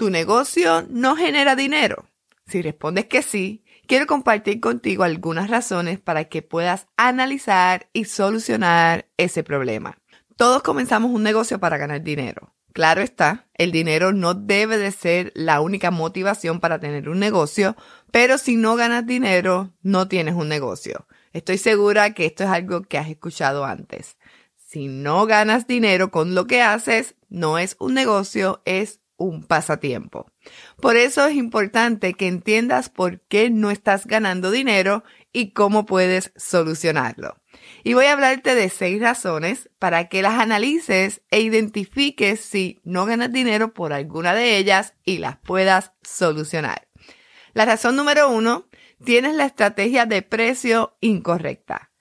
¿Tu negocio no genera dinero? Si respondes que sí, quiero compartir contigo algunas razones para que puedas analizar y solucionar ese problema. Todos comenzamos un negocio para ganar dinero. Claro está, el dinero no debe de ser la única motivación para tener un negocio, pero si no ganas dinero, no tienes un negocio. Estoy segura que esto es algo que has escuchado antes. Si no ganas dinero con lo que haces, no es un negocio, es un pasatiempo. Por eso es importante que entiendas por qué no estás ganando dinero y cómo puedes solucionarlo. Y voy a hablarte de seis razones para que las analices e identifiques si no ganas dinero por alguna de ellas y las puedas solucionar. La razón número uno, tienes la estrategia de precio incorrecta.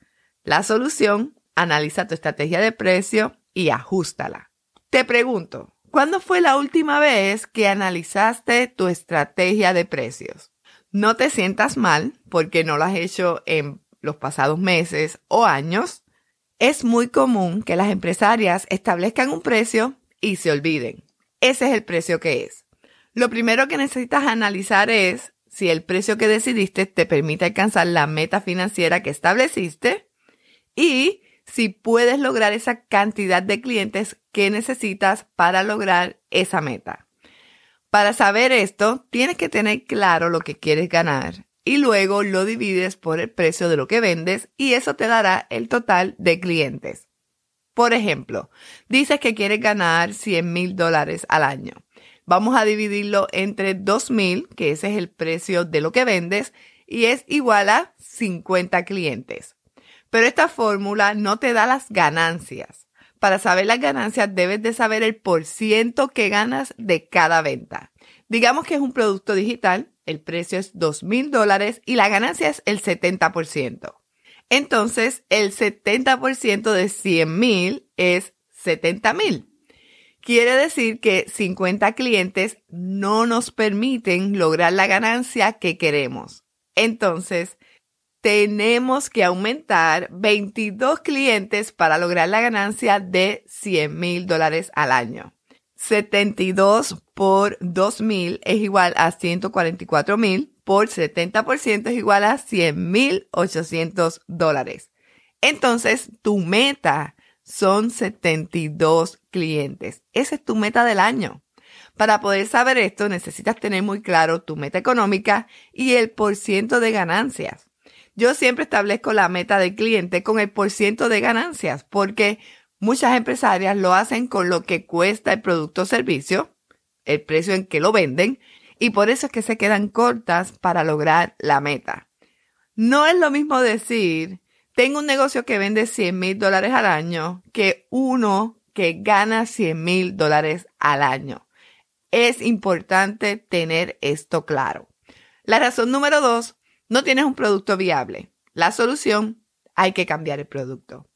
La solución, analiza tu estrategia de precio y ajustala. Te pregunto, ¿Cuándo fue la última vez que analizaste tu estrategia de precios? No te sientas mal porque no lo has hecho en los pasados meses o años. Es muy común que las empresarias establezcan un precio y se olviden. Ese es el precio que es. Lo primero que necesitas analizar es si el precio que decidiste te permite alcanzar la meta financiera que estableciste y si puedes lograr esa cantidad de clientes que necesitas para lograr esa meta. Para saber esto, tienes que tener claro lo que quieres ganar y luego lo divides por el precio de lo que vendes y eso te dará el total de clientes. Por ejemplo, dices que quieres ganar 100 mil dólares al año. Vamos a dividirlo entre 2 mil, que ese es el precio de lo que vendes, y es igual a 50 clientes. Pero esta fórmula no te da las ganancias. Para saber las ganancias debes de saber el porciento que ganas de cada venta. Digamos que es un producto digital, el precio es dos mil dólares y la ganancia es el 70%. Entonces, el 70% de 100 mil es 70 mil. Quiere decir que 50 clientes no nos permiten lograr la ganancia que queremos. Entonces, tenemos que aumentar 22 clientes para lograr la ganancia de 100 mil dólares al año. 72 por 2 mil es igual a 144 mil, por 70% es igual a 100 mil 800 dólares. Entonces, tu meta son 72 clientes. Esa es tu meta del año. Para poder saber esto, necesitas tener muy claro tu meta económica y el porciento de ganancias. Yo siempre establezco la meta del cliente con el porciento de ganancias porque muchas empresarias lo hacen con lo que cuesta el producto o servicio, el precio en que lo venden, y por eso es que se quedan cortas para lograr la meta. No es lo mismo decir, tengo un negocio que vende 100 mil dólares al año que uno que gana 100 mil dólares al año. Es importante tener esto claro. La razón número dos no tienes un producto viable. La solución, hay que cambiar el producto.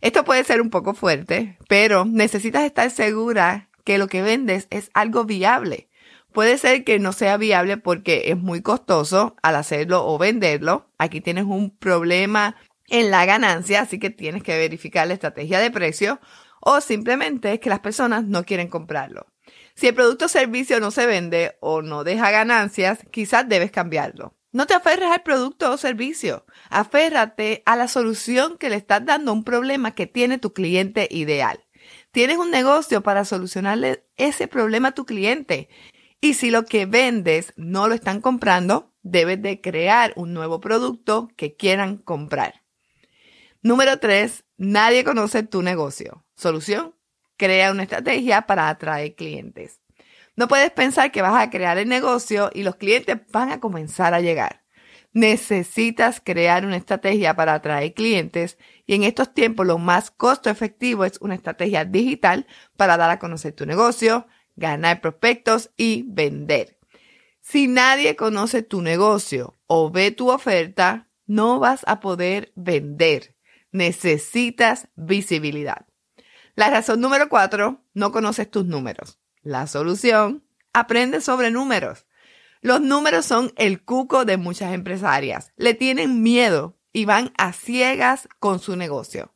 Esto puede ser un poco fuerte, pero necesitas estar segura que lo que vendes es algo viable. Puede ser que no sea viable porque es muy costoso al hacerlo o venderlo. Aquí tienes un problema en la ganancia, así que tienes que verificar la estrategia de precio o simplemente es que las personas no quieren comprarlo. Si el producto o servicio no se vende o no deja ganancias, quizás debes cambiarlo. No te aferres al producto o servicio, aférrate a la solución que le estás dando a un problema que tiene tu cliente ideal. Tienes un negocio para solucionarle ese problema a tu cliente. Y si lo que vendes no lo están comprando, debes de crear un nuevo producto que quieran comprar. Número tres, nadie conoce tu negocio. Solución, crea una estrategia para atraer clientes. No puedes pensar que vas a crear el negocio y los clientes van a comenzar a llegar. Necesitas crear una estrategia para atraer clientes y en estos tiempos lo más costo efectivo es una estrategia digital para dar a conocer tu negocio, ganar prospectos y vender. Si nadie conoce tu negocio o ve tu oferta, no vas a poder vender. Necesitas visibilidad. La razón número cuatro, no conoces tus números. La solución, aprende sobre números. Los números son el cuco de muchas empresarias. Le tienen miedo y van a ciegas con su negocio.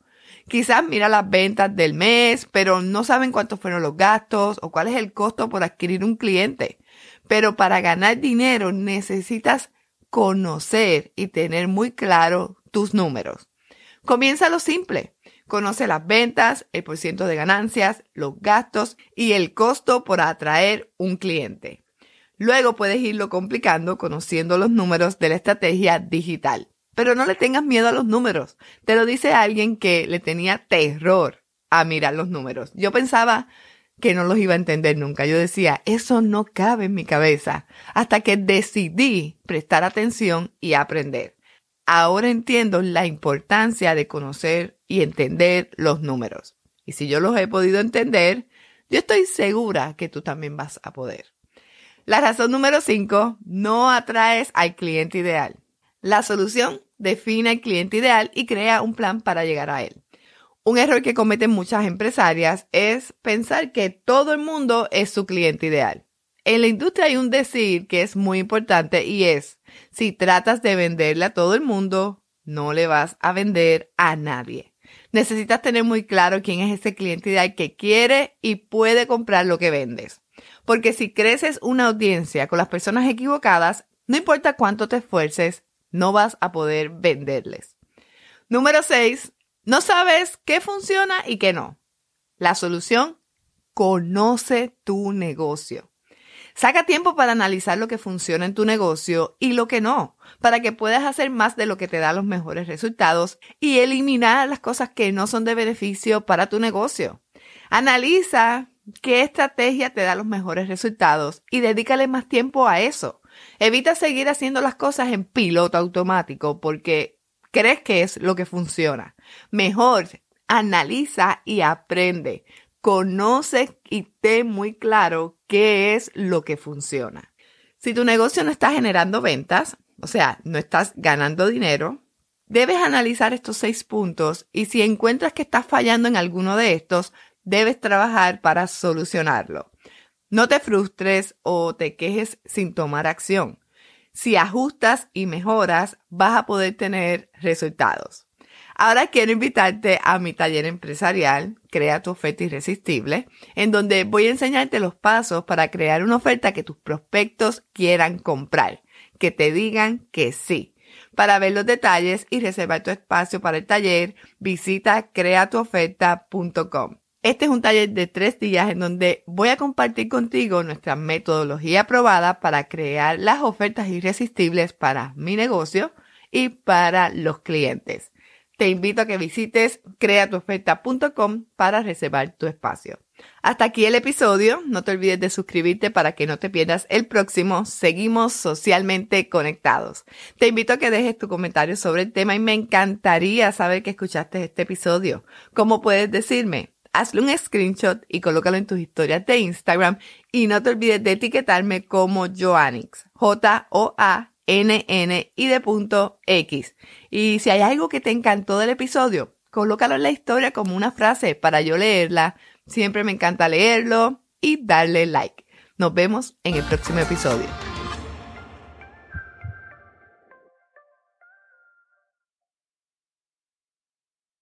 Quizás mira las ventas del mes, pero no saben cuántos fueron los gastos o cuál es el costo por adquirir un cliente. Pero para ganar dinero necesitas conocer y tener muy claro tus números. Comienza lo simple. Conoce las ventas, el porcentaje de ganancias, los gastos y el costo por atraer un cliente. Luego puedes irlo complicando conociendo los números de la estrategia digital. Pero no le tengas miedo a los números. Te lo dice alguien que le tenía terror a mirar los números. Yo pensaba que no los iba a entender nunca. Yo decía, eso no cabe en mi cabeza. Hasta que decidí prestar atención y aprender. Ahora entiendo la importancia de conocer y entender los números. Y si yo los he podido entender, yo estoy segura que tú también vas a poder. La razón número 5, no atraes al cliente ideal. La solución define el cliente ideal y crea un plan para llegar a él. Un error que cometen muchas empresarias es pensar que todo el mundo es su cliente ideal. En la industria hay un decir que es muy importante y es, si tratas de venderle a todo el mundo, no le vas a vender a nadie. Necesitas tener muy claro quién es ese cliente ideal que quiere y puede comprar lo que vendes. Porque si creces una audiencia con las personas equivocadas, no importa cuánto te esfuerces, no vas a poder venderles. Número 6. No sabes qué funciona y qué no. La solución, conoce tu negocio. Saca tiempo para analizar lo que funciona en tu negocio y lo que no, para que puedas hacer más de lo que te da los mejores resultados y eliminar las cosas que no son de beneficio para tu negocio. Analiza qué estrategia te da los mejores resultados y dedícale más tiempo a eso. Evita seguir haciendo las cosas en piloto automático porque crees que es lo que funciona. Mejor analiza y aprende. Conoce y ten muy claro qué es lo que funciona. Si tu negocio no está generando ventas, o sea, no estás ganando dinero, debes analizar estos seis puntos y si encuentras que estás fallando en alguno de estos, debes trabajar para solucionarlo. No te frustres o te quejes sin tomar acción. Si ajustas y mejoras, vas a poder tener resultados. Ahora quiero invitarte a mi taller empresarial, Crea tu oferta irresistible, en donde voy a enseñarte los pasos para crear una oferta que tus prospectos quieran comprar, que te digan que sí. Para ver los detalles y reservar tu espacio para el taller, visita creatuoferta.com. Este es un taller de tres días en donde voy a compartir contigo nuestra metodología probada para crear las ofertas irresistibles para mi negocio y para los clientes. Te invito a que visites creatuoferta.com para reservar tu espacio. Hasta aquí el episodio. No te olvides de suscribirte para que no te pierdas el próximo. Seguimos socialmente conectados. Te invito a que dejes tu comentario sobre el tema y me encantaría saber que escuchaste este episodio. ¿Cómo puedes decirme? hazle un screenshot y colócalo en tus historias de Instagram y no te olvides de etiquetarme como Joannix, J-O-A-N-N y de X. Y si hay algo que te encantó del episodio, colócalo en la historia como una frase para yo leerla. Siempre me encanta leerlo y darle like. Nos vemos en el próximo episodio.